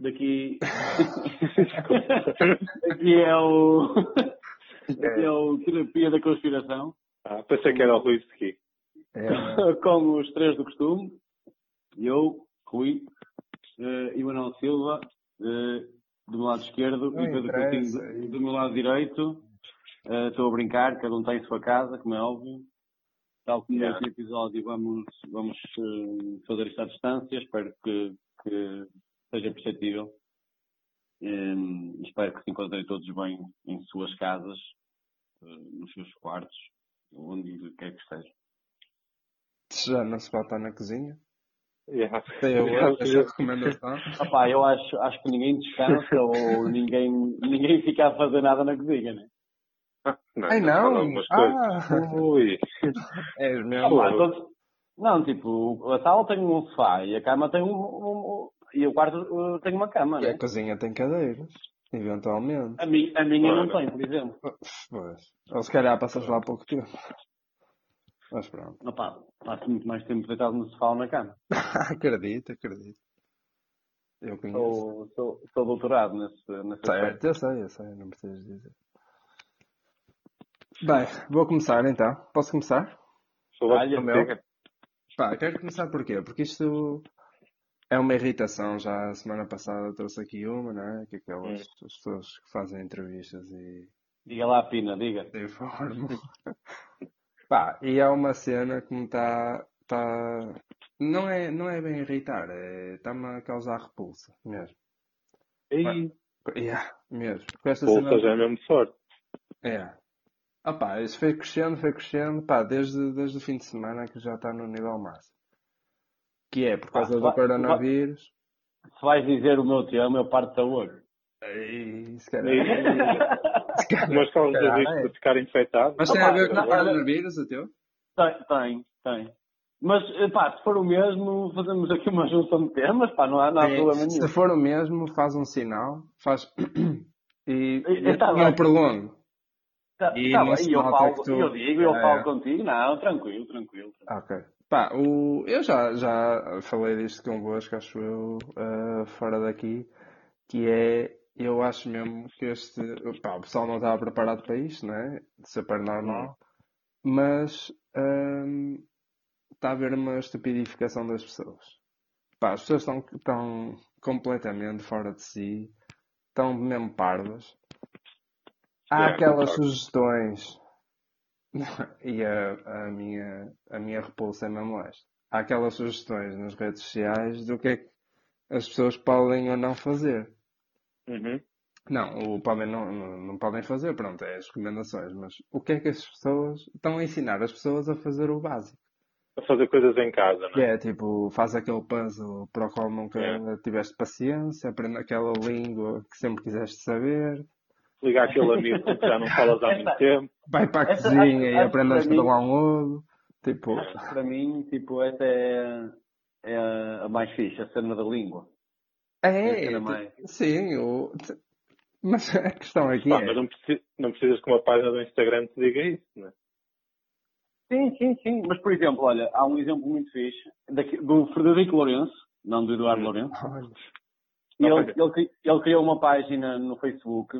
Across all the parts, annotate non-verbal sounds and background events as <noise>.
Daqui. <laughs> Aqui é o. Aqui é o Terapia da Conspiração. Ah, pensei que era o Rui Segui. É, <laughs> Com os três do costume. Eu, Rui, eh, e Manuel Silva, eh, do meu lado esquerdo, Não e Pedro Coutinho do, do meu lado direito. Eh, Estou a brincar, cada um tem a sua casa, como é óbvio. Tal como Yeah. neste episódio, vamos, vamos eh, fazer isto à distância. Espero que, que seja perceptível. Em, espero que se encontrem todos bem em suas casas, eh, nos seus quartos, onde quer que esteja. já não se estar na cozinha. Yeah. Eu Yeah, <laughs> essa recomendação. Opá, eu acho, acho que ninguém descansa ou ninguém, ninguém fica a fazer nada na cozinha, né? Não, Ai não! Ah! Ui. És mesmo. Todos- Não, tipo, a sala tem um sofá e a cama tem um. um- e o quarto uh, tem uma cama, E a né? cozinha tem cadeiras, eventualmente. A, mi, a minha não Claro. tem, por exemplo. Pois. Ou se calhar passas lá há pouco tempo. Mas pronto. Opá, passo muito mais tempo deitado no sofá ou na cama. <laughs> acredito, acredito. Eu conheço. Sou, sou, sou doutorado nesse, nesse aspecto. Certo, eu sei, eu sei, não precisas dizer. Bem, vou começar então. Posso começar? Sou Olha, contigo. Pá, quero começar porquê? Porque isto é uma irritação. Já a semana passada trouxe aqui uma, não é? Que aquelas as pessoas que fazem entrevistas e Diga lá, Pina, diga. <laughs> informam. Pá, e é uma cena que me está. Tá... Não, é, não é bem irritar, é, está-me a causar repulsa, mesmo. E Yeah, mesmo. Com esta Pulsa cena. já é mesmo forte. É. Ah pá, isso foi crescendo, foi crescendo, pá, desde, desde o fim de semana que já está no nível máximo. Que é por causa Pá, do vai- coronavírus. Se vais dizer o meu tema, eu parto a olho. <laughs> Se calhar. Se Mas causas calhar disto é. de ficar infectado. Mas tem a ver com o coronavírus, o teu? Tem, tem, tem. Mas, pá, se for o mesmo, fazemos aqui uma junção de temas, pá, não há, não há É, problema se nenhum. for o mesmo, faz um sinal, faz. <clears throat> E, E- e tá não prolongo. Tá, e tá não se e eu falo, tu- eu digo, eu É. falo contigo, não, tranquilo, tranquilo. Ok. Pá, o... eu já, já falei disto convosco, acho eu, eh, fora daqui, que é, eu acho mesmo que este, pá, o pessoal não estava preparado para isto, não é? Super normal, mas hum, está a haver uma estupidificação das pessoas. Pá, as pessoas estão, estão completamente fora de si, estão mesmo parvas. Há Yeah, aquelas concordo. sugestões <laughs> e a, a minha, a minha repulsa é mesmo esta. Há aquelas sugestões nas redes sociais do que é que as pessoas podem ou não fazer. Uhum. Não, o podem não, não, não podem fazer, pronto, é as recomendações, mas o que é que as pessoas estão a ensinar as pessoas a fazer o básico? A fazer coisas em casa, não é? é tipo, faz aquele puzzle para o qual nunca É. tiveste paciência, aprende aquela língua que sempre quiseste saber, Ligar aquele amigo com que já não falas há muito tempo. vai para a Essa- cozinha acho- e acho aprende a estrelar um ovo. Tipo, Para mim, tipo, essa é, é a mais fixe, a cena da língua. é, É mais- sim, o... mas a questão aqui Pá, é, mas não, preci- não precisas que uma página do Instagram te diga isso, não é? Sim, sim, sim. Mas, por exemplo, olha, há um exemplo muito fixe daqui- do Frederico Lourenço, não do Eduardo Hum. Lourenço. ele, ele, ele criou uma página no Facebook,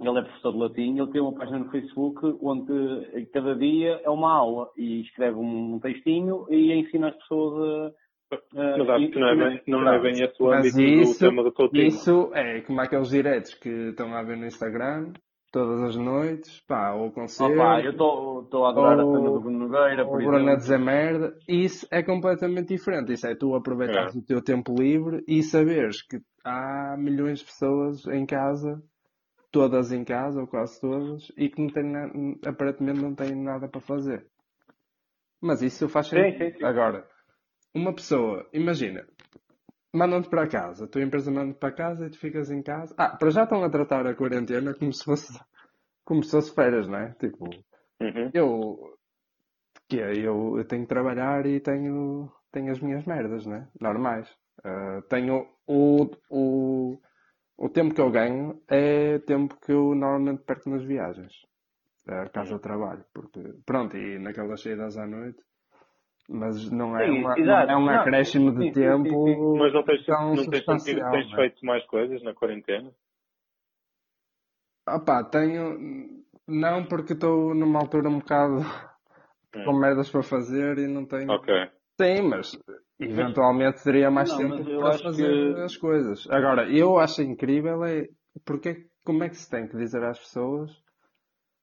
ele é professor de latim, ele criou uma página no Facebook onde cada dia é uma aula e escreve um textinho e ensina as pessoas a. a- Mas acho que não é bem, não é bem esse o Mas âmbito isso- do tema do Coutinho. Isso é como aqueles diretos que estão a ver no Instagram todas as noites, pá, ou conselho, Opa, eu estou a adorar Ou- a cena do Bruno Nogueira, por o Bruno a exemplo. dizer merda. Isso é completamente diferente. Isso é tu aproveitares É. o teu tempo livre e saberes que há milhões de pessoas em casa, todas em casa, ou quase todas, e que não na- aparentemente não têm nada para fazer. Mas isso faz Sim, sentido. sim, sim. Agora, uma pessoa, imagina, mandam-te para casa, a tua empresa manda-te para casa e tu ficas em casa. Ah, para já estão a tratar a quarentena como se fosse, como se fosse férias, não é? Tipo, Uhum. eu, que é, eu, eu tenho que trabalhar e tenho, tenho as minhas merdas, né? Normais. Ah, tenho o, o, o tempo que eu ganho é tempo que eu normalmente perco nas viagens. A casa de trabalho. Porque, pronto, e naquelas saídas à noite, Mas não é, Sim, uma, não é um acréscimo de sim, tempo sim. Mas não tens, tão não tens sentido substancial. tens é? feito mais coisas na quarentena? Opá, tenho. Não, porque estou numa altura um bocado com Hum. merdas para fazer e não tenho. Ok. Sim, mas eventualmente teria mais Não, tempo para fazer que- as coisas. Agora, eu acho incrível é porque, como é que se tem que dizer às pessoas,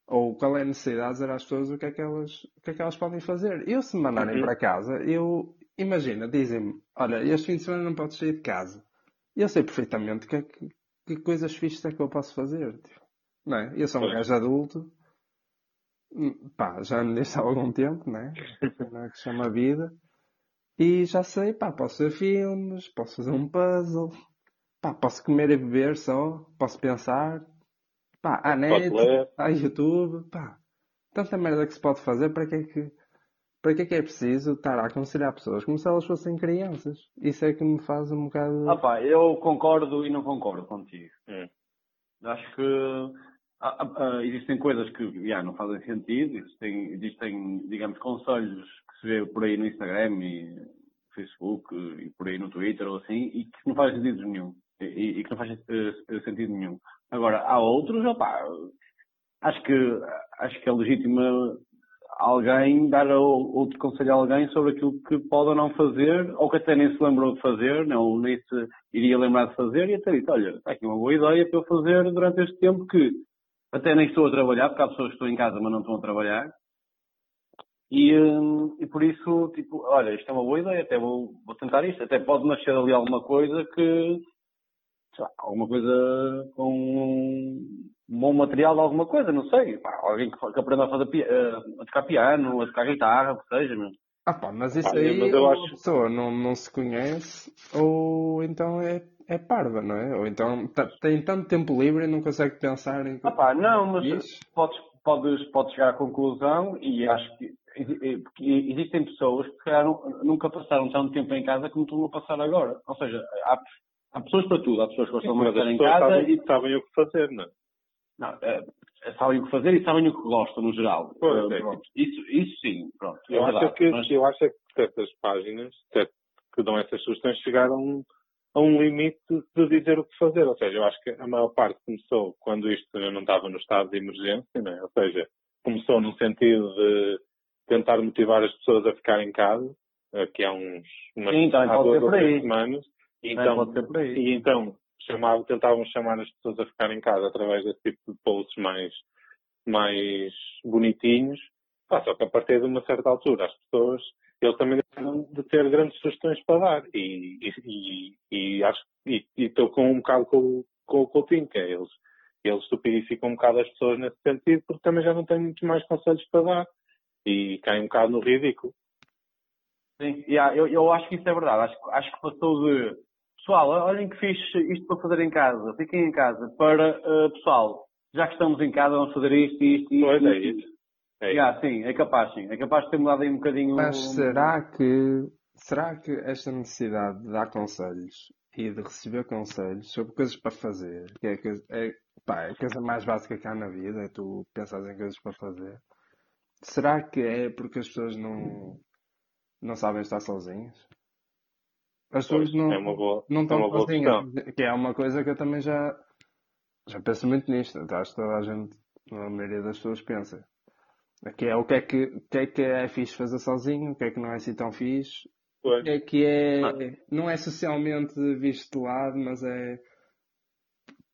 ou qual é a necessidade de dizer às pessoas o que é que elas, o que é que elas podem fazer. Eu, se me mandarem Uhum. para casa, eu, imagina, dizem-me, olha, este fim de semana não podes sair de casa. Eu sei perfeitamente que, é que, que coisas fixas é que eu posso fazer. tipo, Não é? Eu sou um gajo adulto, hum, pá, já me disse há algum tempo? <laughs> Não é que se chama vida. E já sei, pá, posso ver filmes, posso fazer um puzzle, pá, posso comer e beber só, posso pensar, pá, há net, há YouTube, pá, tanta merda que se pode fazer, para que é que, para que é que é preciso estar a aconselhar pessoas como se elas fossem crianças? Isso é que me faz um bocado. Ah pá, eu concordo e não concordo contigo. Hum. Acho que ah, ah, ah, existem coisas que já, não fazem sentido, existem, existem, digamos, conselhos que se vê por aí no Instagram e Facebook e por aí no Twitter ou assim, e que não fazem sentido nenhum. E, e que não faz eh, sentido nenhum. Agora, há outros, opá, acho que, acho que é legítimo alguém dar outro conselho a alguém sobre aquilo que pode ou não fazer, ou que até nem se lembrou de fazer, não, nem se iria lembrar de fazer, e até disse, olha, está aqui uma boa ideia para eu fazer durante este tempo que até nem estou a trabalhar, porque há pessoas que estão em casa mas não estão a trabalhar. E, hum, e por isso, tipo, olha, isto é uma boa ideia, até vou, vou tentar isto. Até pode nascer ali alguma coisa que, sei lá, alguma coisa com um bom material de alguma coisa, não sei. Pá, alguém que, que aprenda a, fazer, eh, a tocar piano, a tocar guitarra, o que seja, meu. Ah pá, mas isso aí mas eu ou acho- a pessoa não, não se conhece ou então é, é parva, não é? Ou então tem tanto tempo livre e não consegue pensar em Ah pá, não, mas Isso. podes, podes, podes chegar à conclusão e acho que existem pessoas que calhar, nu- nunca passaram tanto tempo em casa como estão a passar agora. Ou seja, há, há pessoas para tudo. Há pessoas que gostam de estar em casa sabem, e sabem o que fazer, não é? não, eh, sabem o que fazer e sabem o que gostam no geral. Pois, Eh, é. Isso, isso sim, pronto. é Eu acho, verdade. que, Mas- eu acho é que certas páginas que dão essas sugestões chegaram a um limite de dizer o que fazer. Ou seja, eu acho que a maior parte começou quando isto não estava no estado de emergência, é? ou seja, começou no sentido de tentar motivar as pessoas a ficar em casa, eh, que há uns umas, também há duas ou três semanas. E então, e então tentavam chamar as pessoas a ficar em casa através desse tipo de posts mais, mais bonitinhos. Só que a partir de uma certa altura as pessoas, eles também deixaram de ter grandes sugestões para dar. E, e, e, e acho e estou com um bocado com, o- com o Coutinho, que é eles, eles estupidificam um bocado as pessoas nesse sentido, porque também já não têm muitos mais conselhos para dar. E caem um bocado no ridículo. Sim, yeah, eu, eu acho que isso é verdade. Acho, acho que passou de pessoal, olhem que fiz isto para fazer em casa, fiquem em casa, para eh, pessoal, já que estamos em casa, vamos fazer isto, isto, isto. Pois é isto. isso. É isso. Yeah, sim, é capaz, sim. É capaz de ter mudado aí um bocadinho. Mas será que, será que esta necessidade de dar conselhos e de receber conselhos sobre coisas para fazer, que é, a coisa- é, pá, é a coisa mais básica que há na vida, é tu pensares em coisas para fazer, será que é porque as pessoas não, não sabem estar sozinhas? As pessoas não, é boa, não é estão uma boa sozinhas, questão. que é uma coisa que eu também já, já penso muito nisto, acho que toda a gente, a maioria das pessoas pensa. Que é o que é que, que é que é fixe fazer sozinho, o que é que não é assim tão fixe, o que é que é, Ah. não é socialmente visto de lado, mas é,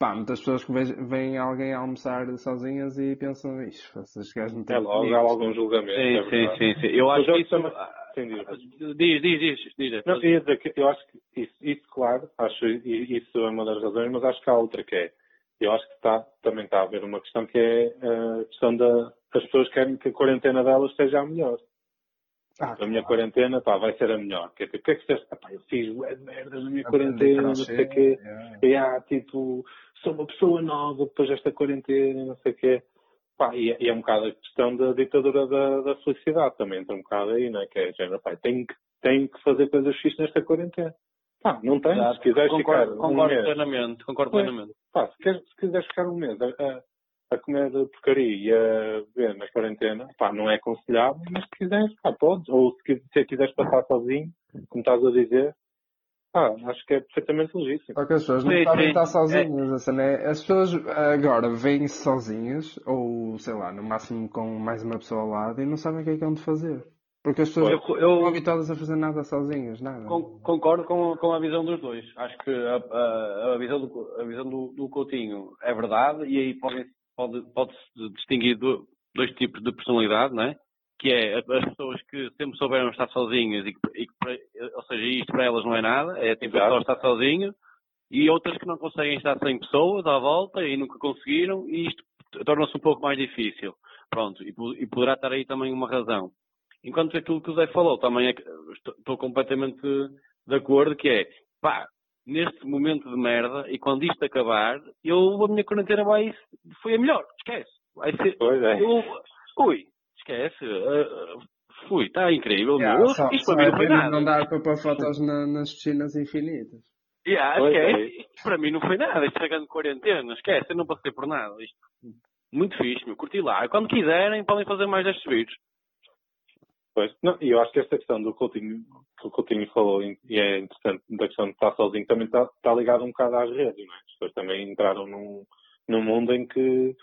pá, muitas pessoas que veem, alguém almoçar sozinhas e pensam, ixi, estes gajos não têm É logo, há amigos." algum julgamento. Sim, é sim, sim, sim. Eu acho que isso. também- ah, diz. Diz, diz, diz. diz. Não, ia dizer que eu acho que isso, isso, claro, acho isso é uma das razões, mas acho que há outra que é, eu acho que está, também está a haver uma questão que é a questão da as pessoas querem que a quarentena delas seja a melhor. Ah, A minha claro. quarentena, pá, vai ser a melhor. Quer dizer, o que é que fizeste? Ah, pá, eu fiz de merdas na minha Aprendi quarentena, não sei o quê. crochê, E há, tipo, sou uma pessoa nova depois desta quarentena, não sei o quê. Pá, e, é- e é um bocado a questão da ditadura da, da felicidade também, entra um bocado aí, não é? Que é, género, pá, tenho que, tenho que fazer coisas fixas nesta quarentena. Pá, não tens, Exato. se quiseres concordo, ficar um concordo mês, plenamente. Concordo plenamente. pá, se, queres, se quiseres ficar um mês a, a, a comer porcaria e a beber na quarentena, pá, não é aconselhável, mas se quiseres, pá, podes. Ou se, se quiseres passar sozinho, como estás a dizer, ah, acho que é perfeitamente legítimo. Só que as pessoas não Sim, sabem sim. estar sozinhas. a cena é- As pessoas agora vêm-se sozinhas, ou sei lá, no máximo com mais uma pessoa ao lado, e não sabem o que é que hão de fazer. Porque as pessoas Eu, não estão eu habituadas a fazer nada sozinhas, nada. con- concordo com, com a visão dos dois. Acho que a, a- a visão, do, a visão do, do Coutinho é verdade e aí podem- pode, pode-se distinguir do- dois tipos de personalidade, não é? Que é as pessoas que sempre souberam estar sozinhas e que, e que ou seja, isto para elas não é nada, é tipo Exato. só estar sozinho, e outras que não conseguem estar sem pessoas à volta e nunca conseguiram, e isto torna-se um pouco mais difícil. Pronto, e, e poderá estar aí também uma razão. Enquanto aquilo que o Zé falou, também é estou, estou completamente de acordo, que é, pá, neste momento de merda, e quando isto acabar, eu, a minha quarentena vai, foi a melhor, esquece. Vai ser, Pois é. eu, ui, esquece, ah, fui, está incrível, Yeah, meu. só, isto só para mim é não foi pena nada. não dar para pôr fotos na- nas piscinas infinitas. Yeah, Pois esquece. é. Isto para mim não foi nada. Isto é grande quarentena. Esquece. Eu não passei por nada. Isto, muito fixe, meu. Curti lá. Quando quiserem, podem fazer mais destes vídeos. Pois, não, e eu acho que esta questão do Coutinho, que o Coutinho falou, e é interessante, da questão de estar sozinho, também está, está ligado um bocado às redes, não é? As pessoas também entraram num, num mundo em que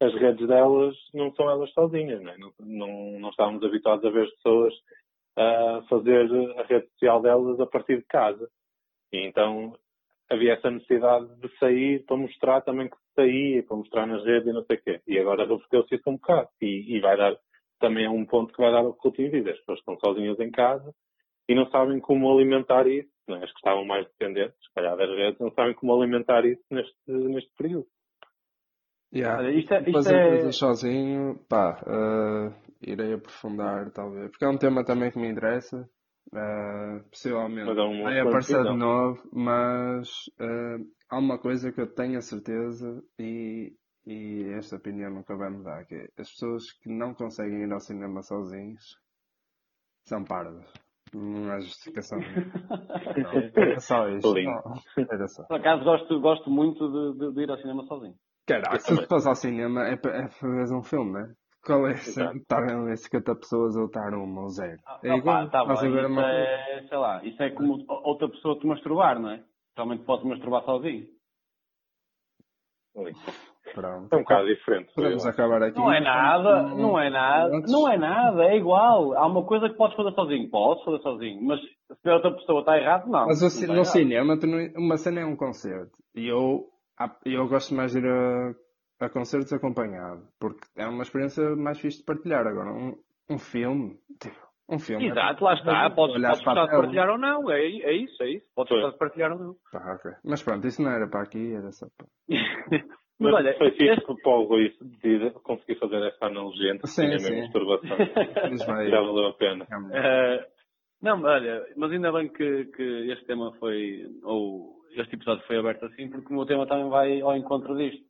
as redes delas não são elas sozinhas, não é? Não, não, não estávamos habituados a ver as pessoas a fazer a rede social delas a partir de casa. E então havia essa necessidade de sair para mostrar também que saía, para mostrar nas redes e não sei o quê. E agora reverteu-se isso um bocado. E, e vai dar também é um ponto que vai dar ao cultivo de vida. As pessoas estão sozinhas em casa e não sabem como alimentar isso. Não é? As que estavam mais dependentes, se calhar das redes, não sabem como alimentar isso neste, neste período. Yeah. Olha, isto é- isto Fazer é- coisas sozinho, pá, eh, irei aprofundar talvez. Porque é um tema também que me interessa. eh, possivelmente Mas é um vai aparecer de novo, mas eh, há uma coisa que eu tenho a certeza e, e esta opinião nunca vai mudar, que é as pessoas que não conseguem ir ao cinema sozinhos são pardas. Não há justificação. Não, <laughs> era só isto. Não, era só. Por acaso gosto, gosto muito de, de- de ir ao cinema sozinho. Caraca, se tu fores ao cinema é para é para ver um filme, não é? Qual é. Estar ali 50 pessoas ou estar uma ou zero? Ah, É igual, tá estás a bem, ver isso uma é, sei lá, isso é como outra pessoa te masturbar, não é? Realmente podes masturbar sozinho. Pronto. É um bocado diferente. Podemos acabar aqui. Não é nada, não é nada, não é nada, é igual. Há uma coisa que podes fazer sozinho, podes fazer sozinho, mas se a outra pessoa está errado, não. Mas Não no errado. cinema, tu não- uma cena é um concerto. E eu, eu gosto mais de ir a, a concertos acompanhado. Porque é uma experiência mais fixe de partilhar. Agora, um, um filme, tipo, um filme. é Exato, lá está. Podes, Olhar podes gostar de partilhar ou não. É, é isso, é isso. Podes gostar de partilhar ou não. Pá, ok. Mas pronto, isso não era para aqui, era só para. <laughs> Mas olha, foi fixe este- que o Paulo Rui de- conseguir fazer esta analogia entre Sim, sim. masturbação. <laughs> Já valeu a pena. Eh, não, olha, mas ainda bem que, que este tema foi, ou este episódio foi aberto assim, porque o meu tema também vai ao encontro disto.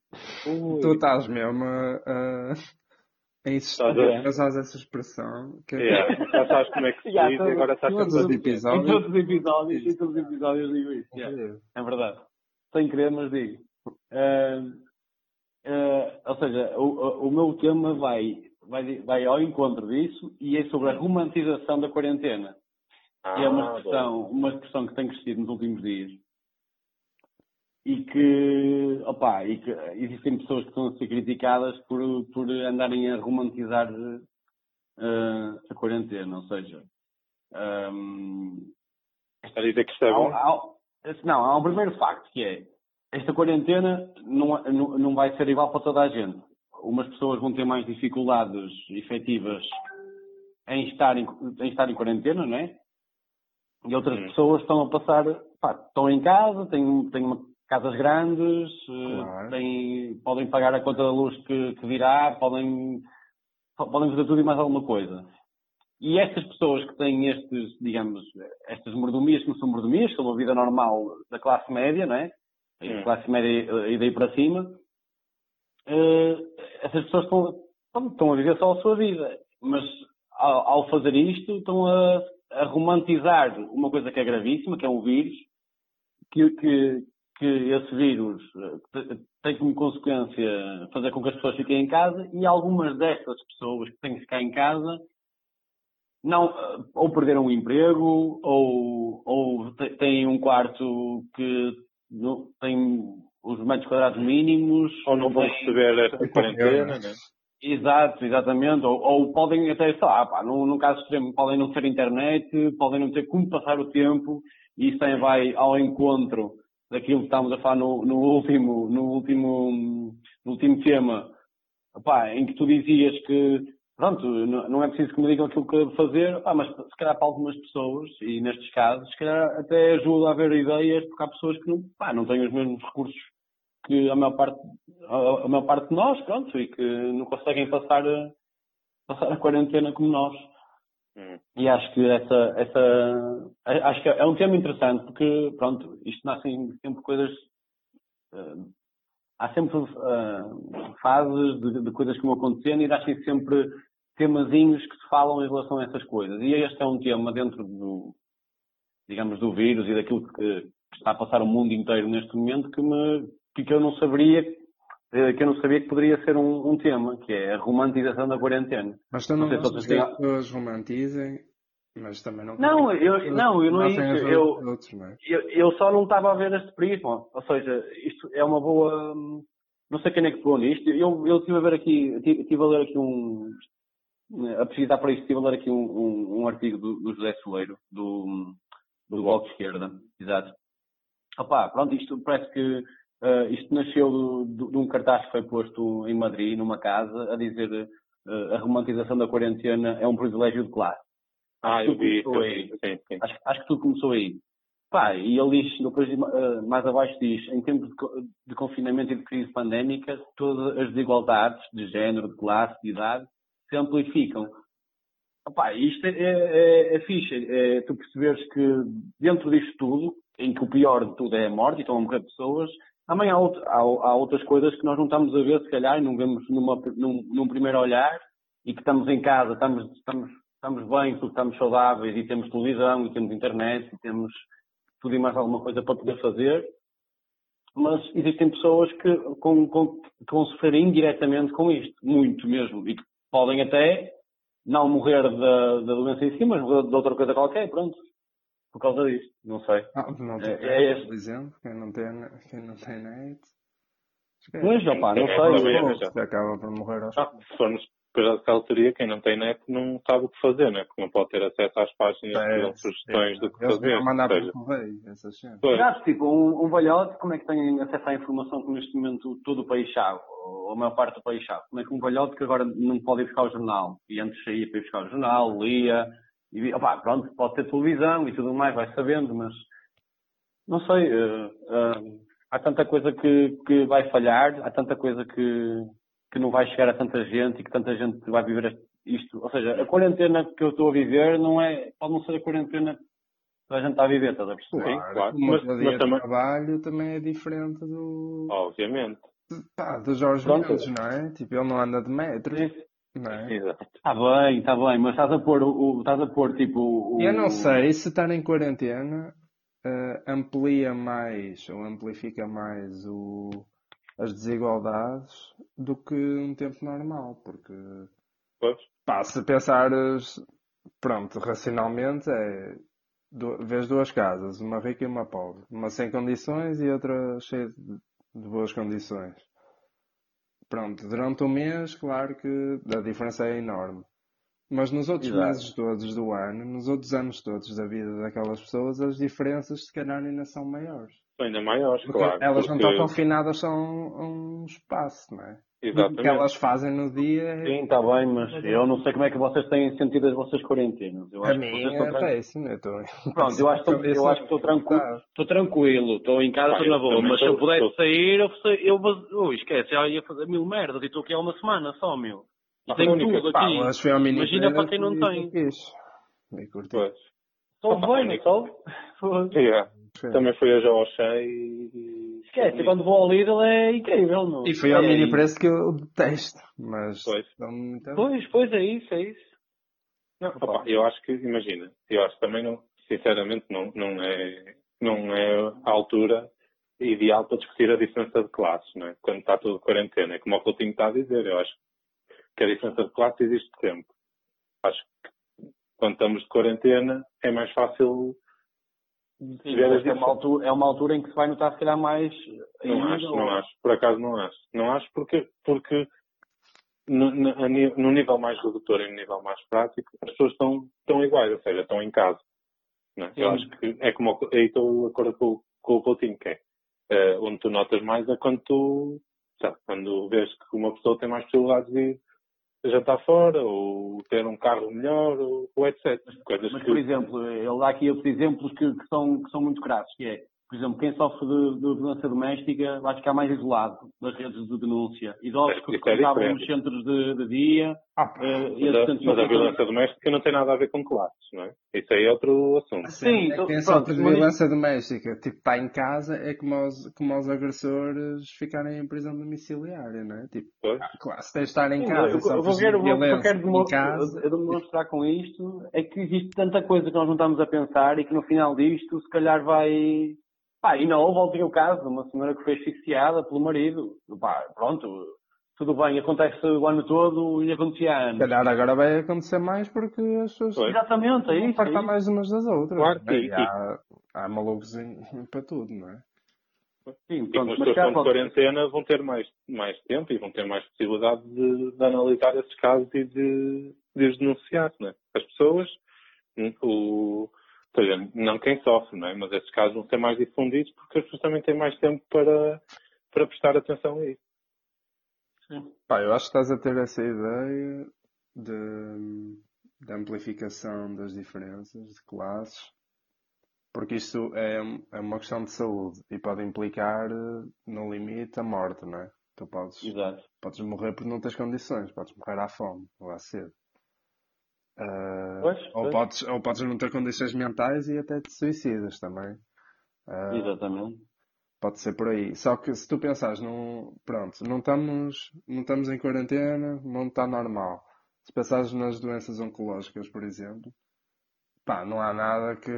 Tu estás mesmo a, a, insistir a usar essa expressão. Que Yeah. Já sabes como é que se Já, diz e agora estás todos os dizer. Em episódios. todos os episódios, em todos os episódios digo isso. yeah. É verdade. Sem querer, mas digo. Eh, eh, ou seja, o, o- meu tema vai, vai, vai ao encontro disso e é sobre a romantização da quarentena. que é uma Ah, expressão, uma expressão que tem crescido nos últimos dias. E que, opa, e que existem pessoas que estão a ser criticadas por, por andarem a romantizar eh, a quarentena, ou seja, ehm, Está a dizer que isto é há, bom? há- não, há um primeiro facto que é esta quarentena não, não, não vai ser igual para toda a gente. Umas pessoas vão ter mais dificuldades efetivas em estar em, em estar em quarentena, não é? E outras Hum. pessoas estão a passar, pá, estão em casa, têm, têm uma- casas grandes, Claro. têm, podem pagar a conta da luz que, que virá, podem, podem fazer tudo e mais alguma coisa. E estas pessoas que têm estes, digamos, estas mordomias que não são mordomias, que são a vida normal da classe média, não é? Hum. Classe média e daí para cima, eh, essas pessoas estão, estão- a viver só a sua vida. Mas ao, ao fazer isto, estão a, a romantizar uma coisa que é gravíssima, que é um vírus, que, que, que esse vírus eh, tem como consequência fazer com que as pessoas fiquem em casa e algumas destas pessoas que têm que ficar em casa não, eh, ou perderam o emprego ou, ou têm um quarto que não, tem os metros quadrados mínimos. Ou não vão receber a quarentena, né? Exato, exatamente. Ou, ou podem até, sei lá, pá, num, num caso extremo, podem não ter internet, podem não ter como passar o tempo e isso também vai ao encontro daquilo que estávamos a falar no, no, último, no, último, no último tema, opá, em que tu dizias que, pronto, não é preciso que me digam aquilo que devo fazer, opá, mas se calhar para algumas pessoas, e nestes casos, se calhar até ajuda a haver ideias, porque há pessoas que não, pá, não têm os mesmos recursos que a maior parte, a, maior parte de nós, pronto, e que não conseguem passar, passar a quarentena como nós. Hum. E acho que essa, essa, acho que é um tema interessante porque, pronto, isto nascem sempre coisas, uh, há sempre uh, fases de, de, coisas que vão acontecendo e nascem sempre temazinhos que se falam em relação a essas coisas. E este é um tema dentro do, digamos, do vírus e daquilo que, está a passar o mundo inteiro neste momento que me, que eu não saberia eh, que eu não sabia que poderia ser um, um tema, que é a romantização da quarentena. Mas tu não, não gostas que as pessoas romantizem, mas também não... Não, eu não, eu não é isso. Eu, outros, não é? eu, eu só não estava a ver este prisma. Ou seja, isto é uma boa... Não sei quem é que pôs nisto. Eu, eu estive a ver aqui, estive a ler aqui um... A pesquisar para isto, estive a ler aqui um, um, um artigo do, do José Soleiro, do, do Bloco de Esquerda. Exato. Opa, pronto, isto parece que Uh, isto nasceu de um cartaz que foi posto em Madrid, numa casa, a dizer uh, a romantização da quarentena é um privilégio de classe. Ah, eu vi, eu vi. Sim, sim. Acho, acho, que tudo começou aí. Pá, e ele diz, depois uh, mais abaixo diz, em tempos de, de, confinamento e de crise pandémica, todas as desigualdades de género, de classe, de idade, se amplificam. Opa, isto é, é, é fixe, é tu perceberes que dentro disto tudo, em que o pior de tudo é a morte e estão a morrer pessoas, também há, há, há, outras coisas que nós não estamos a ver, se calhar, e não vemos numa, num, num, primeiro olhar, e que estamos em casa, estamos, estamos, estamos bem porque estamos saudáveis e temos televisão e temos internet e temos tudo e mais alguma coisa para poder fazer. Mas existem pessoas que, com, com, que vão sofrer indiretamente com isto, muito mesmo, e que podem até não morrer da, da doença em si, mas morrer de outra coisa qualquer, pronto por causa disto. Não sei. Ah, não tem é, é, por exemplo, quem não tem, quem não tem net. Pois, opá, não sei. Se acaba por morrer aos ah, Se formos depois daquela teoria, quem não tem net não sabe o que fazer, né? Porque não pode ter acesso às páginas é, que dão sugestões é, do que fazer. mandar por correio, essas cenas. tipo, um, um velhote, como é que tem acesso à informação que neste momento todo o país sabe? Ou a maior parte do país sabe? Como é que um velhote que agora não pode ir buscar o jornal, e antes saía para ir buscar o jornal, lia, e, opa, pronto, pode ter televisão e tudo mais, vai sabendo, mas não sei. Uh, uh, há tanta coisa que, que vai falhar, há tanta coisa que, que não vai chegar a tanta gente e que tanta gente vai viver isto. Ou seja, a quarentena que eu estou a viver não é, pode não ser a quarentena que a gente está a viver, estás a perceber? Claro, claro. Mas, mas também... trabalho também é diferente do. Obviamente. Pá, do Jorge Mendes, não é? Tipo, ele não anda de metro. Não é? Está bem, está bem, mas estás a pôr, o, estás a pôr tipo. O... Eu não sei se estar em quarentena uh, amplia mais ou amplifica mais o, as desigualdades do que um tempo normal, porque. Pois. Pá, se pensares, pronto, racionalmente é. Do, vês duas casas, uma rica e uma pobre, uma sem condições e outra cheia de, de boas condições. Pronto, durante um mês, claro que a diferença é enorme. Mas nos outros Exato. meses todos do ano, nos outros anos todos da vida daquelas pessoas, as diferenças se calhar ainda são maiores. Ainda maiores, porque claro. Elas porque... não estão confinadas a um, um espaço, não é? Exatamente. O que elas fazem no dia. É Sim, está bem, mas eu não sei como é que vocês têm sentido as vossas quarentenas. Eu a minha é péssimo, eu estou. Pronto, eu acho, tô, <laughs> eu acho que estou tranquilo. Estou tranquilo, estou em casa, estou na boa. Mas se eu pudesse sair, eu, eu, eu esquece, já ia fazer mil merdas e estou aqui há uma semana só, meu. E tenho tudo aqui. Imagina para quem não tem. Estou bem, não estou? Também foi hoje ao Oxã e. Esquece, quando vou ao Lidl é incrível, não? E foi ao é mini preço que eu detesto, mas. Pois. pois, pois, é isso, é isso. Não, opa, eu acho que, imagina, eu acho que também não, sinceramente, não, não, é, não é a altura ideal para discutir a diferença de classes, não é? quando está tudo quarentena. É como o Coutinho está a dizer, eu acho que a diferença de classe existe sempre. Acho que quando estamos de quarentena é mais fácil Sim, é, uma altura, é uma altura em que se vai notar se calhar mais. Não acho, ou... não acho. Por acaso não acho. Não acho porque, porque no, no, no, nível mais redutor e no nível mais prático, as pessoas estão, estão iguais, ou seja, estão em casa. É? Eu acho que é como aí estou de acordo com, com o Coutinho, que é uh, onde tu notas mais é quando tu sabe, quando vês que uma pessoa tem mais possibilidades de jantar fora, ou ter um carro melhor, ou, ou etc. Coisas Mas, que... por exemplo, ele dá aqui outros exemplos que, que, são, que são muito crassos, que é por exemplo, quem sofre de, de violência doméstica vai ficar mais isolado das redes de denúncia. Idosos que frequentavam é nos centros de, de dia. Ah, uh, mas, mas a violência doméstica não tem nada a ver com classes, não é? Isso aí é outro assunto. Sim, é quem sofre de violência doméstica, tipo, está em casa, é como os, como os agressores ficarem em prisão domiciliária, não é? Tipo, pois. Ah, claro, se tens de estar em casa. Eu, eu, vou ver, o que eu quero demonstrar, demonstrar com isto é que existe tanta coisa que nós não estamos a pensar e que no final disto, se calhar vai Pá, e não houve ontem o caso de uma senhora que foi asfixiada pelo marido. Pá, pronto, tudo bem, acontece o ano todo e acontecia anos. Calhar agora vai acontecer mais porque as pessoas. Exatamente, é isso. Vai é mais umas das outras. Claro, e, há, há malucos <laughs> para tudo, não é? Sim, pronto, e com as pessoas de quarentena vão ter mais, mais tempo e vão ter mais possibilidade de, de analisar esses casos e de, de os denunciar, não é? As pessoas, o, ou seja, não quem sofre, não é? mas esses casos vão ser mais difundidos porque as pessoas também têm mais tempo para, para prestar atenção a isso. Sim. Pá, eu acho que estás a ter essa ideia de, de amplificação das diferenças de classes, porque isso é, é uma questão de saúde e pode implicar, no limite, a morte, não é? Tu podes, Exato. podes morrer por não teres condições, podes morrer à fome ou à sede. Uh, pois, ou, pois. Podes, ou podes não ter condições mentais e até te suicidas também. Uh, Exatamente. Pode ser por aí. Só que se tu pensares, num, pronto, não estamos, não estamos em quarentena, não está normal. Se pensares nas doenças oncológicas, por exemplo, pá, não há nada que.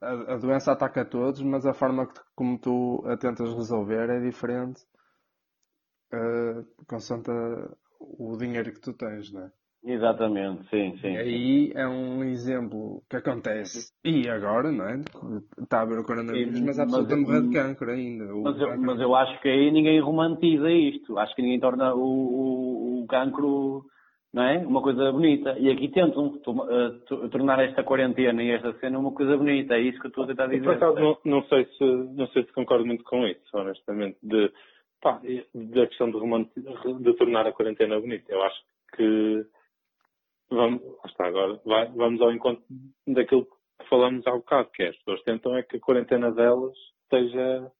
A, a doença ataca a todos, mas a forma que, como tu a tentas resolver é diferente uh, consoante o dinheiro que tu tens, não é? Exatamente, sim, sim. E aí é um exemplo que acontece. E agora, não é? Está a haver o coronavírus, mas há pessoa que morrer de cancro ainda. Mas eu, mas eu, acho que aí ninguém romantiza isto. Acho que ninguém torna o, o, o cancro não é? uma coisa bonita. E aqui tentam uh, tornar esta quarentena e esta cena uma coisa bonita. É isso que eu estou a tentar dizer. Por acaso, não, não, sei se, não sei se concordo muito com isso, honestamente. De, pá, da questão de, de tornar a quarentena bonita. Eu acho que agora, vai, vamos ao encontro daquilo que falamos há bocado, que é, as pessoas tentam é que a quarentena delas esteja,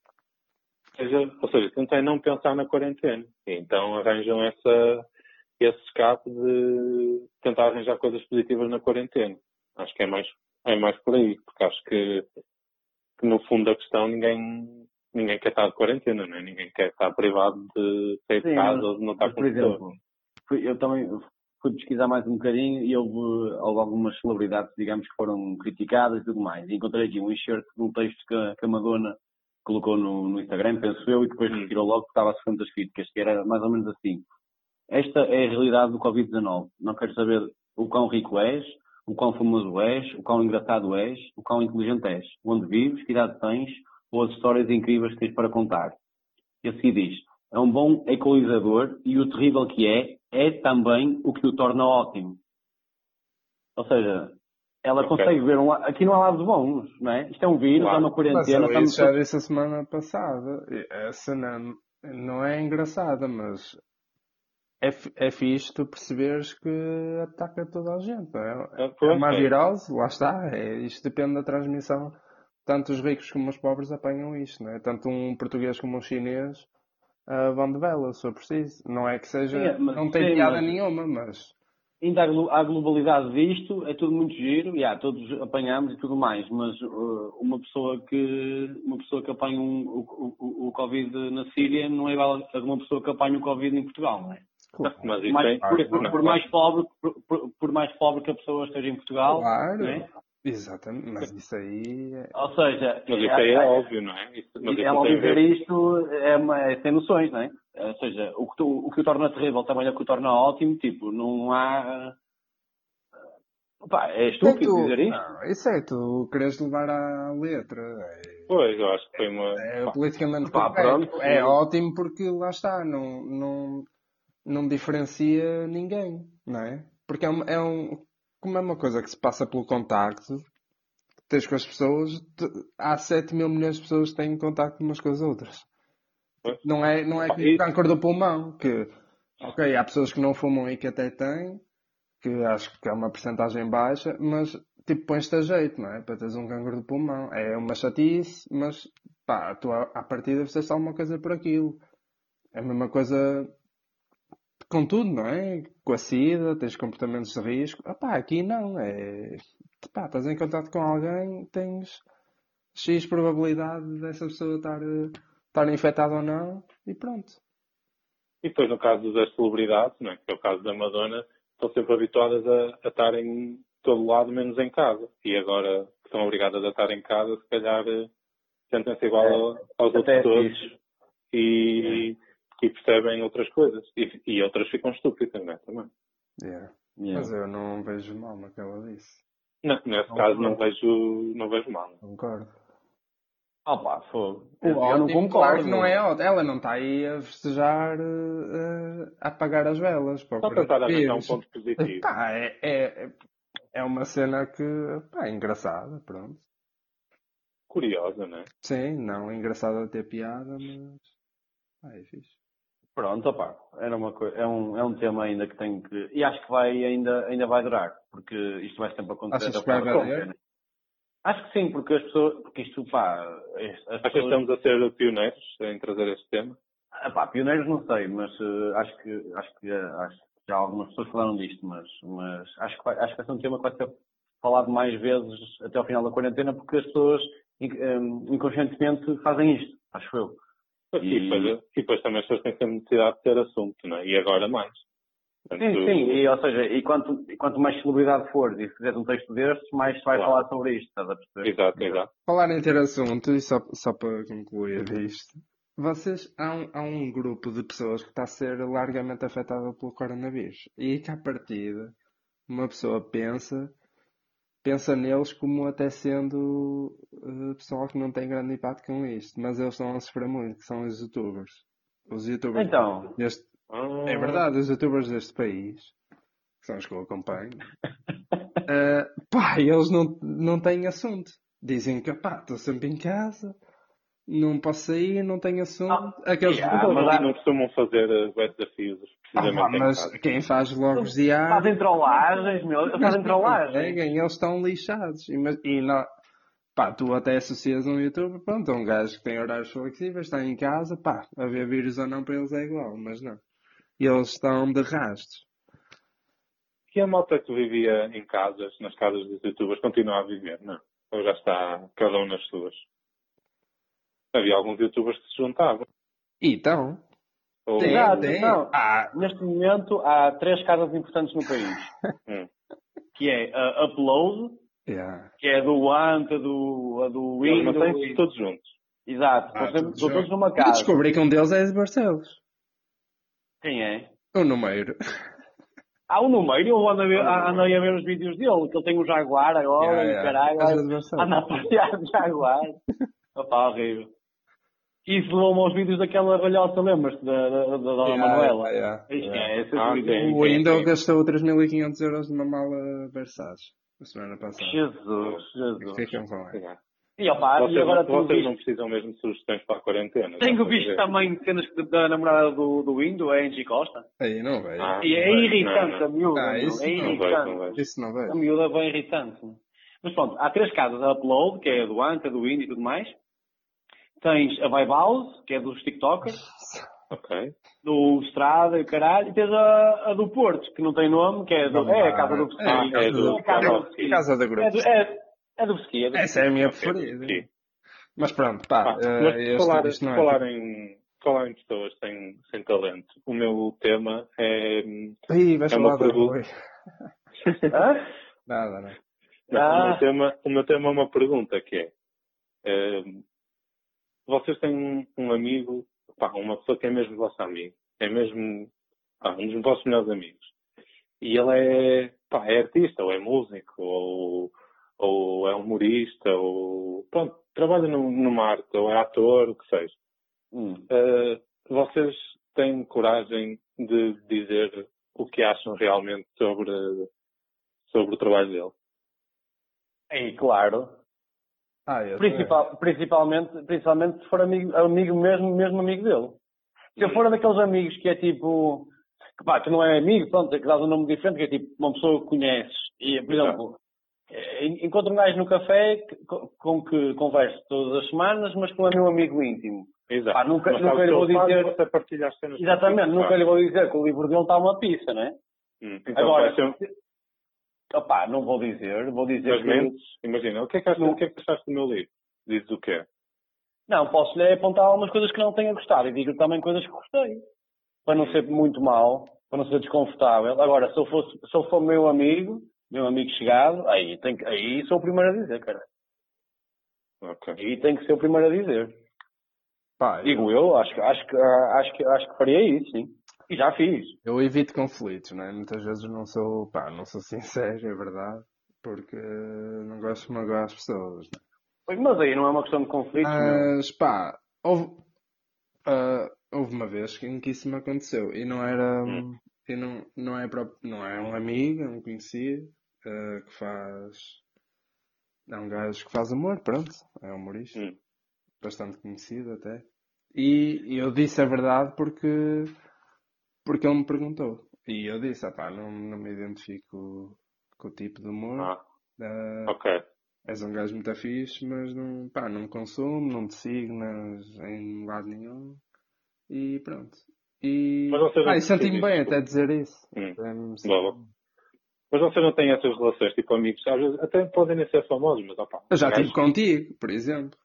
esteja ou seja, tentem não pensar na quarentena. E então arranjam essa, esse escape de tentar arranjar coisas positivas na quarentena. Acho que é mais, é mais por aí, porque acho que, que no fundo da questão ninguém, ninguém quer estar de quarentena, não é? Ninguém quer estar privado de sair de casa ou de não estar com exemplo, eu também fui pesquisar mais um bocadinho e houve, houve, algumas celebridades, digamos, que foram criticadas e tudo mais. E encontrei aqui um enxerto de um texto que a, que a Madonna colocou no, no, Instagram, penso eu, e depois retirou logo que estava a segundo as críticas, que era mais ou menos assim. Esta é a realidade do Covid-19. Não quero saber o quão rico és, o quão famoso és, o quão engraçado és, o quão inteligente és, onde vives, que idade tens, ou as histórias incríveis que tens para contar. E assim diz, é um bom equalizador e o terrível que é, é também o que o torna ótimo. Ou seja, ela okay. consegue ver um aqui não há lados bons, não é? Isto é um vírus, claro. há uma quarentena. Mas estamos... já disse a semana passada. Essa não, não é engraçada, mas é, é fixe tu perceberes que ataca toda a gente. É, é, é uma virose, lá está. É, isto depende da transmissão. Tanto os ricos como os pobres apanham isto, não é? Tanto um português como um chinês uh, vão de vela, se for preciso. Não é que seja. Sim, mas, não tem sim, piada mas... nenhuma, mas. Ainda a globalidade disto é tudo muito giro, e yeah, todos apanhamos e tudo mais, mas uh, uma pessoa que uma pessoa que apanha um, o, o, o, Covid na Síria não é igual a uma pessoa que apanha o Covid em Portugal, não é? Claro. Mas mais, é... por, por, por, mais pobre, por, por, mais pobre que a pessoa esteja em Portugal, claro. é? Exatamente, mas isso aí é... Ou seja, Mas isso aí é óbvio, não é? Isso, mas isso ela dizer ver- isto é, uma, é sem noções, não é? Ou seja, o que, tu- o que o torna terrível também é o que o torna ótimo, tipo, não há. Pá, é estúpido tu- dizer isto. Não, isso é tu queres levar à letra. É, Pois, eu acho que foi uma. é pá, politicamente Pá, correto. pronto, É sim. ótimo porque lá está, não, não, não diferencia ninguém, não é? Porque é, um, é um. Como é uma coisa que se passa pelo contacto, tens com as pessoas, te- há 7 mil milhões de pessoas que têm contacto umas com as outras. Não é, não é como e- o câncer do pulmão, que, ok, há pessoas que não fumam e que até têm, que acho que é uma porcentagem baixa, mas tipo pões-te a jeito, não é? Para teres um cancro do pulmão. É uma chatice, mas pá, tu à partida fizeste alguma coisa por aquilo. É a mesma coisa com tudo, não é? Com a SIDA, tens comportamentos de risco. Ah pá, aqui não, é. Pá, estás em contato com alguém, tens X probabilidade dessa pessoa estar, estar infectada ou não, e pronto. E depois, no caso das celebridades, não é? que é o caso da Madonna, estão sempre habituadas a, a estar em todo lado, menos em casa. E agora que são obrigadas a estar em casa, se calhar eh, sentem-se igual É, ao- aos é outros fixe. todos e, e percebem outras coisas. E, e outras ficam estúpidas, não é? Também. Yeah. Yeah. Mas eu não vejo mal no que ela disse. Não, nesse Não, caso, não. não vejo, não vejo mal. Concordo. Ah pá, fogo. O Eu não concordo. claro que não é ótimo. Ela não está aí a festejar, eh, a apagar as velas. Para Só tentar arranjar um ponto positivo. Pá, é, é, é uma cena que, pá, é engraçada, pronto. Curiosa, não é? Sim, não é engraçada de ter piada, mas, pá, é fixe. Pronto, opá, era uma é, um, é um tema ainda que tem que. E acho que vai, ainda, ainda vai durar, porque isto vai sempre acontecer. Achas até que vai valer? fim, né? Acho que sim, porque as pessoas. Porque isto, pá. As Acho que pessoas, estamos a ser pioneiros em trazer este tema. Ah, pá, pioneiros não sei, mas eh, acho que acho que eh, acho que já algumas pessoas falaram disto, mas, mas acho que vai, acho que vai ser um tema que vai ser falado mais vezes até ao final da quarentena, porque as pessoas in- eh, inconscientemente fazem isto, acho eu. E, E- depois, e depois também as pessoas têm sempre necessidade de ter assunto, não é? E agora mais. Sim, Portanto, sim, e, ou seja, e quanto, e quanto mais celebridade fores e se fizeres um texto destes, mais se vai Claro. falar sobre isto, estás a perceber? Exato, exato. Falar em ter assunto, e só, só para concluir isto, vocês, há um, há um grupo de pessoas que está a ser largamente afetada pelo coronavírus. E que à partida, uma pessoa pensa, pensa neles como até sendo eh, pessoal que não tem grande impacto com isto, mas eles estão a sofrer muito, que são os youtubers. Os youtubers Então, deste, Ah, é verdade, os youtubers deste país, que são os que eu acompanho, eh, pá, eles não, não têm assunto. Dizem que, pá, estou sempre em casa, não posso sair, não tenho assunto. Ah, Aqueles yeah, Mas mas não, costumam fazer uh, web desafios Ah, precisamente pá, em mas quem faz logo diários. fazem trollagens, meu, <laughs> fazem trollagens. eles estão lixados. E, mas- e não, pá, tu até associas um youtuber, pronto, a um gajo que tem horários flexíveis, está em casa, pá, haver vírus ou não para eles é igual, mas não. E eles estão de rastros. E a malta que vivia em casas, nas casas dos youtubers, continua a viver, não? Ou já está cada um nas suas? Havia alguns youtubers que se juntavam. Então, Ou... tem, Exato, tem. não. Ah, Neste momento há três casas importantes no país. <laughs> Hum. Que é a Upload, yeah. que é do Anta, do, a do Windows. mantêm-se todos juntos. Exato, Ah, estão todos estão todos juntos. numa Eu casa. descobri que um deles é de Barcelos. Quem é? O número. Há um número, eu ando a ver, ando a ver os vídeos dele, que ele tem um Jaguar agora, Yeah, yeah. caralho, anda a passear de Jaguar. <laughs> Opa, horrível. Isso levou-me aos vídeos daquela balhosa, lembras-te, da, da, da Dona Yeah, Manuela? yeah, yeah. Esquece, Ah, esse sim. vídeo. O Windows gastou 3.500 euros numa mala Versace a semana passada. Jesus, Jesus. Ficam com ela. E, opa, Vocês, e agora não, vocês não visto, precisam mesmo de sugestões para a quarentena. tenho visto a também cenas que- da namorada do, do Windows, a Angie Costa. Aí não veio. Ah. E é não vejo, irritante não, não. a miúda, Ah, isso é não Não vejo, irritante. não vejo. Isso não A veio. miúda é bem irritante. Mas pronto, há três casas. A Upload, que é do Anca, do Indie e tudo mais. Tens a Vibe House, que é dos TikTokers. <laughs> Ok. Do Estrada e caralho. E tens a, a do Porto, que não tem nome, que é, do, é a casa do Pesqui. É, a casa é do- a casa é do Pesqui. Casa da grupo. É do, é, é do Pesqui. É Essa é a minha preferida. Mas pronto, pá. Eh, mas este, falar, isto não é falar, em, falar em pessoas sem, sem talento, o meu tema é. Ih, vais é falar pergunta. <laughs> Nada, não. Ah. O, meu tema, o meu tema é uma pergunta que é, é vocês têm um, um amigo, pá, uma pessoa que é mesmo vosso amigo, é mesmo pá, um dos vossos melhores amigos, e ele é, pá, é artista, ou é músico, ou, ou é humorista, ou pronto, trabalha no, numa arte, ou é ator, o que seja. Hum. Uh, vocês têm coragem de dizer o que acham realmente sobre, sobre o trabalho dele? É claro. Ah, Principal, principalmente, principalmente se for amigo, amigo mesmo, mesmo amigo dele. Se eu for daqueles amigos que é tipo, que, pá, que não é amigo, pronto, é que dá um nome diferente, que é tipo uma pessoa que conheces. E, por exemplo, é, encontro um gajo no café com que converso todas as semanas, mas com é meu amigo íntimo. Exato. Pá, nunca, nunca lhe vou dizer. Exatamente, nunca lhe vou dizer que o livro dele está uma pizza, né? Hum, então Agora. Opá, não vou dizer, vou dizer. Mas que... mentes, imagina, o que, é que não... o que é que achaste do meu livro? Dizes o quê? Não, posso-lhe apontar algumas coisas que não tenha gostado e digo também coisas que gostei. Para não ser muito mal, para não ser desconfortável. Agora, se eu, fosse, se eu for meu amigo, meu amigo chegado, aí, tem, aí sou o primeiro a dizer, cara. Okay. Aí tem que ser o primeiro a dizer. Pá, Digo eu, acho, acho, que, acho, que, acho que faria isso, sim. E já fiz. Eu evito conflitos, né? Muitas vezes não sou, pá, não sou <laughs> sincero, é verdade. Porque não gosto de magoar as pessoas, né? Mas aí não é uma questão de conflitos, Mas, pá, houve, uh, houve uma vez em que isso me aconteceu. E não era... Hum. E não, não, é próprio, não é um amigo, é um conhecido uh, que faz... É um gajo que faz humor, pronto. É humorista. Hum bastante conhecido até. E, e eu disse a verdade porque, porque ele me perguntou. E eu disse, ah pá, não, não me identifico com o tipo de humor. Ah, uh, ok. És um gajo muito fixe, mas não, pá, não consumo, não te sigo nas, em lado nenhum. E pronto. E, ah, e senti-me bem até dizer isso. Hum. Mas vocês não têm essas relações, tipo amigos, às vezes até podem nem ser famosos, mas opá. Eu já estive contigo, por exemplo.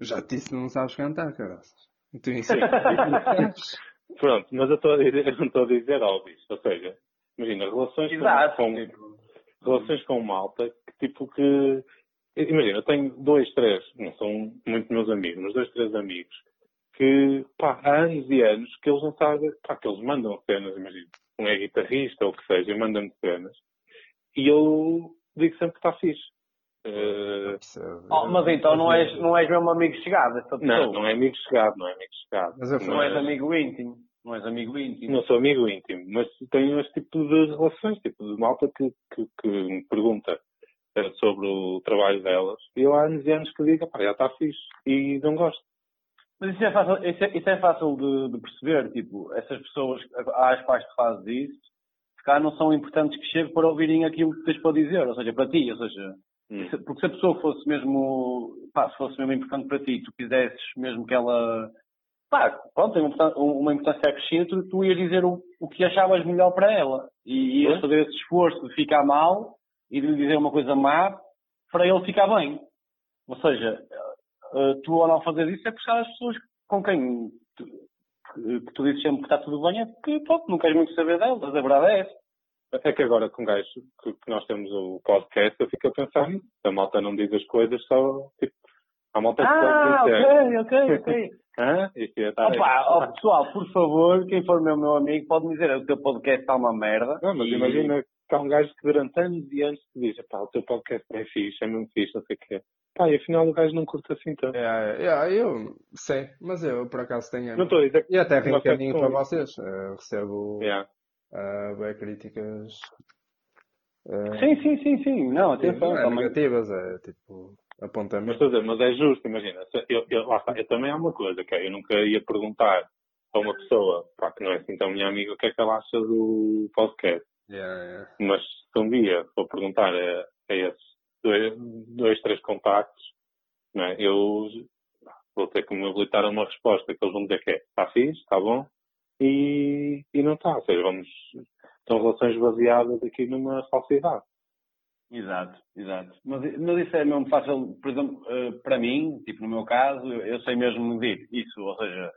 Já te disse que não sabes cantar, caraças. Então é <laughs> Pronto, mas eu, estou a dizer, <laughs> eu não estou a dizer óbvio. Ou seja, imagina, relações Exato, com, tipo... relações com malta que tipo que. Imagina, eu tenho dois, três, não são muito meus amigos, mas dois, três amigos que pá, há anos e anos que eles não sabem, pá, que eles mandam cenas, imagina, um é guitarrista ou o que seja, mandam-me cenas. E eu digo sempre que está fixe. Uh, oh, mas então não és, não és mesmo amigo chegado? Não, não é amigo chegado, não é amigo chegado. Mas não, não és amigo íntimo. Não és amigo íntimo. Não sou amigo íntimo, mas tenho este tipo de relações, tipo de malta que, que, que me pergunta uh, sobre o trabalho delas. E eu há anos e anos que digo, pá, já está fixe. E não gosto. Mas isso é fácil, isso é, isso é fácil de, de, perceber, tipo, essas pessoas às quais tu fazes isso, se calhar não são importantes que cheguem para ouvirem aquilo que tens para dizer, ou seja, para ti, ou seja, Hum. Porque se a pessoa fosse mesmo, pá, se fosse mesmo importante para ti, tu quisesses mesmo que ela, pá, pronto, tem uma, importância acrescida, tu, tu ias dizer o, o que achavas melhor para ela. E ias fazer esse esforço de ficar mal e de lhe dizer uma coisa má para ele ficar bem. Ou seja, eh, tu ao não fazer isso é porque as pessoas com quem tu, que tu dizes sempre que está tudo bem é porque, pronto, não queres muito saber delas, a verdade é essa. É que agora com gajo que, que, nós temos o podcast, eu fico a pensar nisso. A malta não diz as coisas só tipo. A malta ah, ok, ok, ok. <laughs> Hã? Isto estar Opa, oh, pessoal, por favor, quem for meu, meu amigo, pode me dizer o teu podcast está uma merda. Não, mas e... imagina que há um gajo que durante anos e anos te diz, pá, o teu podcast é fixe, é mesmo fixe, não sei o quê. Pá, e afinal o gajo não curta assim tanto. É, é, eu sei, mas eu por acaso tenho. Não estou a dizer. E até reencaminho para vocês. Eu recebo. Yeah uh, bem críticas. Uh, sim, sim, sim, sim. Não, atenção. Não é negativas, é tipo apontamento. Mas, dizer, mas é justo, imagina. Eu, eu, lá está, eu também há uma coisa, que é, eu nunca ia perguntar a uma pessoa pá, que não é assim tão minha amiga o que é que ela acha do podcast. Yeah, yeah. Mas se um dia for perguntar a, a esses dois, dois, três contactos, é? eu vou ter que me habilitar a uma resposta que eles vão dizer que é está fixe, está bom, e, e não está. Ou seja, vamos, são relações baseadas aqui numa falsidade. Exato, exato. Mas, mas isso é mesmo fácil, por exemplo, eh, para mim, tipo no meu caso, eu sei mesmo medir isso, ou seja,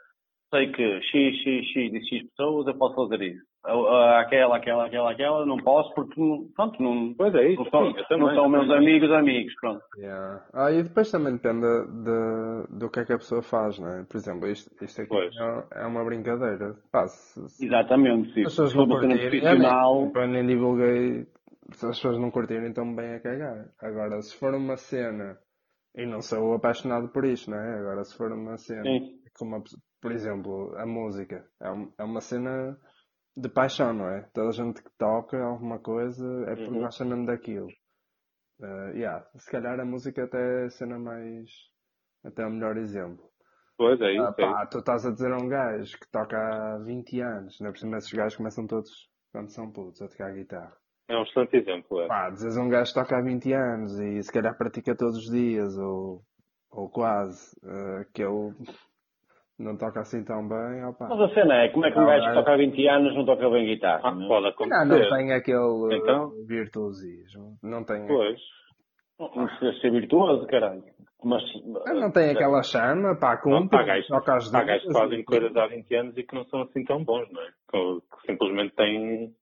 sei que X, X, X e X pessoas eu posso fazer isso. Aquela, aquela, aquela, aquela, não posso porque, pronto, não, Pois é isso. não são, sim, também, não são eu meus amigos, amigos, pronto. Yeah. Ah, e depois também depende de, do que é que a pessoa faz, não é? Por exemplo, isto, isto aqui Pois. é, é uma brincadeira. Pá, se, se Exatamente, sim. as pessoas não curtirem, profissional, eu nem, eu nem divulguei, se as pessoas não curtirem, estão bem a cagar. Agora, se for uma cena, e não sou apaixonado por isto, não é? Agora, se for uma cena, sim. como por exemplo, a música, é, um- é uma cena de paixão, não é? Toda a gente que toca alguma coisa é porque Uhum. gosta mesmo daquilo. Uh, yeah, se calhar a música até é a cena mais. Até é o melhor exemplo. Pois é isso. Ah, é pá, tu estás a dizer a um gajo que toca há 20 anos, não é por cima esses gajos começam todos quando são putos a tocar guitarra. É um excelente exemplo. É. Pá, dizes a um gajo que toca há 20 anos e se calhar pratica todos os dias ou, ou quase, uh, que ele não toca assim tão bem, opá. Mas a cena é, como é que um Não, gajo que é- toca há 20 anos não toca bem guitarra? Ah, não é? pode Não, acontecer. não tem aquele Então? uh, virtuosismo. Não tem, Pois. Não precisa ser virtuoso, caralho. Mas, não tem aquela chama, pá, Não, cumpre, há gajos, toca às há gajos que fazem e- coisas há 20 anos e que não são assim tão bons, não é? Que, que simplesmente têm.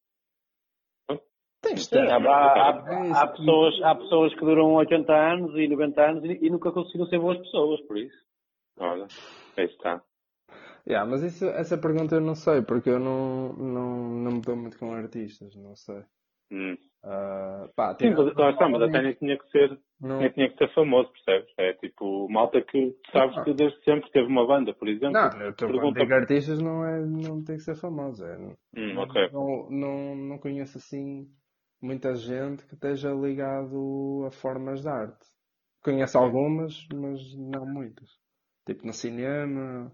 Tens de Sim, há, há- há- isso. há pessoas, há pessoas que duram 80 anos e 90 anos e, e nunca conseguiram ser boas pessoas, por isso. Olha, aí está. Yeah, mas isso, essa pergunta eu não sei, porque eu não, não, não me dou muito com artistas, não sei. Hum. Ah, pá, Sim, mas, lá está, mas até nem tinha que ser, não, nem tinha que ser famoso, percebes? É tipo, malta que sabes que desde sempre teve uma banda, por exemplo. não, eu pergunta- digo artistas não, é, não tem que ser famoso. É, Hum, ok. não, não, não conheço assim muita gente que esteja ligado a formas de arte. Conheço algumas, mas não muitas. Tipo no cinema,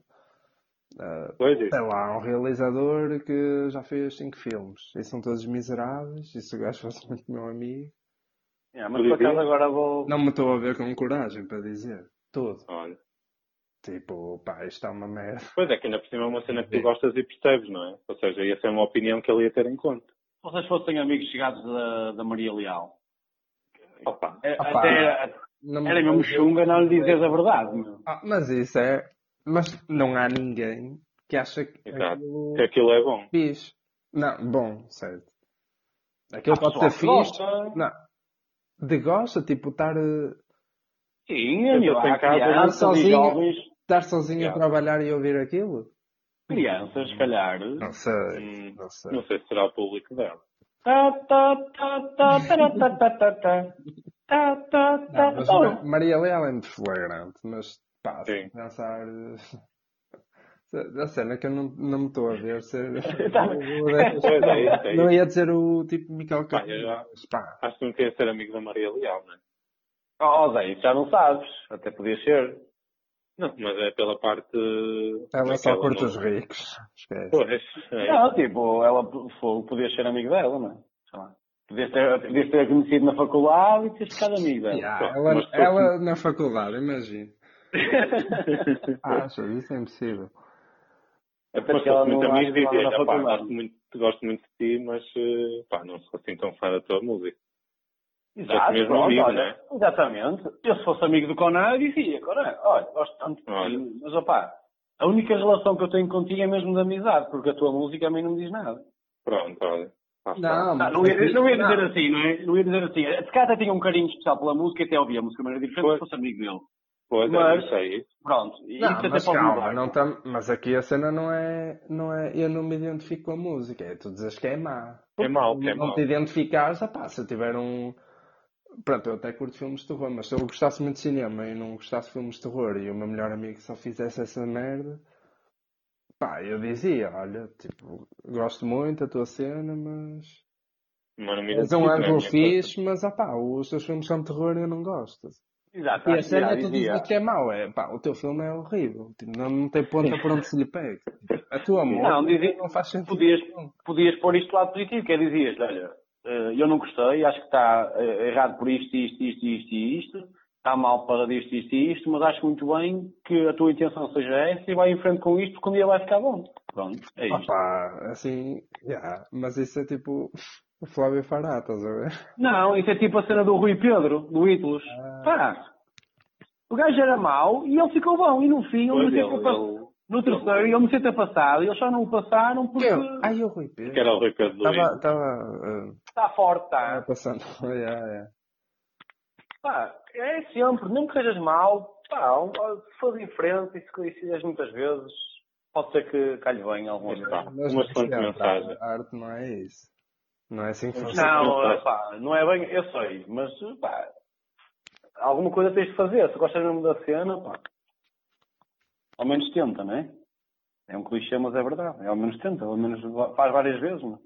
Pois é. sei lá, um realizador que já fez cinco filmes e são todos miseráveis. E se o gajo fosse <laughs> muito meu amigo, Yeah, mas por acaso agora vou. não me estou a ver com coragem para dizer tudo. Olha. Tipo, pá, isto é uma merda. Pois é, que ainda por cima é uma cena que tu gostas e percebes, não é? Ou seja, ia ser uma opinião que ele ia ter em conta. Se vocês fossem amigos chegados da, da Maria Leal, Opa. é- Opa. até Não me- era mesmo chunga não lhe dizeres a verdade. Meu. Ah, mas isso é. Mas não há ninguém que acha que aquilo Que aquilo é bom. fixe. Não, bom, certo. Aquilo Há pode ser que fixe. gosta. Não. De gosta, tipo, estar, eh, Sim, Eu tô em casa, crianças e sozinho. jovens, estar sozinho Yeah. a trabalhar e ouvir aquilo? crianças, se calhar. Não sei. Hum, Não sei. Não sei se será o público dela. Tá, tá, tá, tá, tá, tá, tá, tá. Tá, tá, tá, Não, mas tá. Ma- Maria Leal é muito flagrante, mas pá, se Sim. pensar. <laughs> A cena é que eu não, não me estou a ver ser. <laughs> Tá. É, é Não ia dizer o tipo Campos. Pá, Acho que não queria ser amigo da Maria Leal, não é? Oh, Zé, isso já não sabes. Até podia ser. Não, mas é pela parte. ela só daquela curte não- os ricos. Esquece. Pois, é. Não, tipo, ela podia ser amigo dela, não é? Sei lá. Podias ter, podias ter conhecido na faculdade e ter ficado amigo dela. Yeah, ela, ela na faculdade, imagina. <laughs> Acho, isso é impossível. Até Mas que ela muito não amigo, que dizia pá, faculdade. gosto muito, gosto muito de ti, mas eh, pá, não sou assim tão fã da tua música. Exato, mesmo pronto, amigo, olha, né? Exatamente. Eu se fosse amigo do Conan, eu dizia, Conan, olha, gosto tanto de ti, mas opá, a única relação que eu tenho contigo é mesmo de amizade, porque a tua música a mim não me diz nada. Pronto, olha. Não, Ah, mas não, ia, não ia dizer não. assim, não é? Não ia dizer assim. Se calhar até tinha um carinho especial pela música e até ouvia a música de maneira diferente Pois. se fosse amigo dele. Pois mas- é, isso aí. Pronto. E Não, isso mas calma, não tam... mas aqui a cena não é, não é. Eu não me identifico com a música, é tu dizes que é má. É mau, que é não mau. te identificares, ah pá, se eu tiver um. Pronto, eu até curto filmes de terror, mas se eu gostasse muito de cinema e não gostasse de filmes de terror e o meu melhor amigo só fizesse essa merda, pá, eu dizia, olha, tipo, gosto muito da tua cena, mas. És um identifico, não é a ângulo fixe, mas ah pá, os teus filmes são de terror e eu não gosto. Exato. E a cena é tu dizia. dizer que é mau, é pá, o teu filme é horrível, tipo, não, não tem ponta por onde se lhe pega. A tua música Não, dizia- não faz sentido. Podias, podias pôr isto do lado positivo, que é dizias, olha, eh, eu não gostei, acho que está eh, errado por isto, isto, isto, isto e isto, está mal para isto, isto e isto, mas acho muito bem que a tua intenção seja essa e vai em frente com isto porque um dia vai ficar bom. Pronto, é isto. Opa, assim, yeah, mas isso é tipo o Flávio Fará, estás a ver? Não, isso é tipo a cena do Rui Pedro, do Hitler. Ah. Pá, o gajo era mau e ele ficou bom. E no fim, ele não sei ele- ele- No terceiro, ele me ter passado, e eles só não o passaram porque Eu, ai, o Rui Pedro. Que era o Rui Pedro estava, está forte, estava está. passando. <laughs> Yeah, yeah. Pá, é sempre, mesmo que sejas mau, pá, se fores em frente e se conheces muitas vezes, pode ser que calhe bem alguma vez. Uma excelente é mensagem. A arte não é isso. Não é assim que Não, funciona. Não, Sim. pá, não é bem, eu sei, mas pá, alguma coisa tens de fazer. Se gostas mesmo da cena, pá, ao menos tenta, não é? É um clichê, mas é verdade. É ao menos tenta, ao menos faz várias vezes, não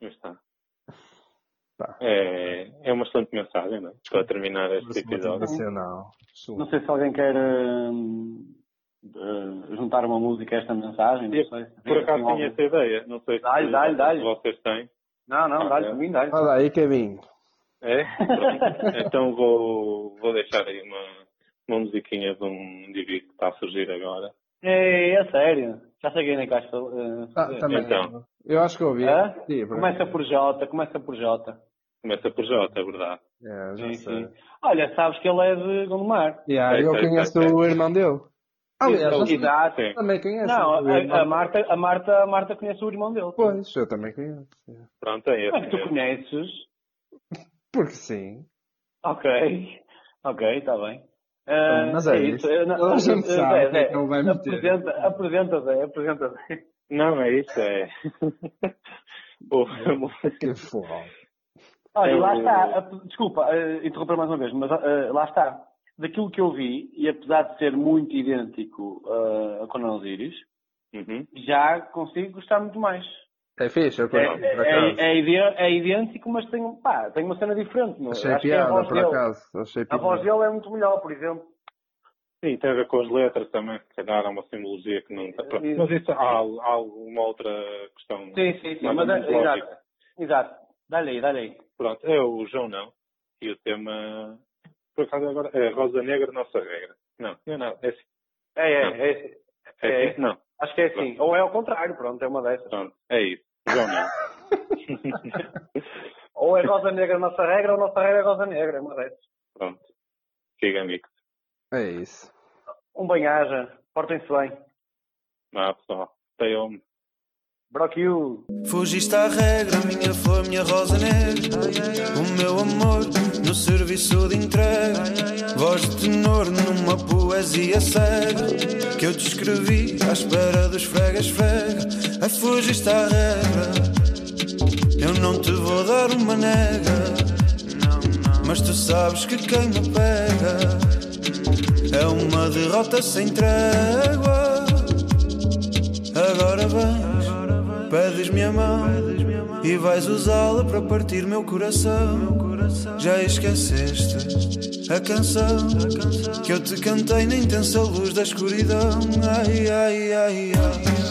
é? Está. Pá. É, é uma excelente mensagem, não é? Para terminar este episódio. Não sei se alguém quer hum, eh, juntar uma música a esta mensagem, não sei. Por acaso Tem tinha essa ideia. Não sei se, Dá-lhe, dá-lhe, dá-lhe. se vocês têm. Não, não, dá-lhe por mim, dá-lhe. Olha aí, Kevin. É? Pronto. então vou, vou deixar aí uma, uma musiquinha de um indivíduo que está a surgir agora. É, é sério. Já sei quem é que vais uh, Ah, também. Então. Eu acho que ouvi. Hã? Sim, por Começa por J, começa por J. Começa por J, é verdade. É, já Sim, sei. sim. Olha, sabes que ele é de Gondomar. Yeah, Sei, eu sei, conheço sei, o irmão dele. Aliás, você Exato. Sim. também conhece. Não, a, a. Marta, a, Marta, a Marta conhece o irmão dele. Pois, eu também conheço. yeah. Pronto, é é esse que tu conheces? Porque sim. Ok. Ok, está bem. Ah, Mas é isso. Eh, não, a gente sabe Zé, que é Zé, que ele vai meter. Apresenta, apresenta, Zé, apresenta, Zé. Não, é isso, é. <laughs> Que foda. Olha, É lá está. Desculpa, eh, interromper mais uma vez, mas eh, lá está. Daquilo que eu vi, e apesar de ser muito idêntico eh, a Conan Osiris, Uhum. já consigo gostar muito mais. É fixe, eu É, é, acaso. é ide- é idênco, mas tem, pá, tem uma cena diferente. Não? é? Achei Acho que a piada, voz, por dele, acaso. Achei a voz dele é muito melhor, por exemplo. Sim, tem a ver com as letras também, se calhar há uma simbologia que não está. Pronto. Mas isso há, há alguma outra questão. Sim, sim, sim. Mas é, exato. Exato. Dá-lhe aí, dá-lhe aí. Pronto, é o João não. E o tema. Por acaso agora é Rosa Negra, nossa regra. Não, não é nada. É assim. É, é, Não. é, É É. assim? Não. Acho que é assim. Ou é ao contrário, pronto, é uma dessas. Pronto, é isso. João. <laughs> Ou é rosa negra a nossa regra, ou a nossa regra é rosa negra, é uma dessas. Pronto. Fica amigo. É isso. Um bem-aja, portem-se bem. Vá, pessoal. Stay home. You. Fugiste à regra, minha flor, minha rosa negra. O meu amor no serviço de entrega. Voz de tenor numa poesia cega. Que eu te escrevi à espera dos fregas frega. A fugiste à regra. Eu não te vou dar uma nega. Mas tu sabes que quem me pega é uma derrota sem trégua. Agora vens, pedes-me a mão e vais usá-la para partir meu coração. Já esqueceste a canção que eu te cantei na intensa luz da escuridão. Ai, ai, ai, ai.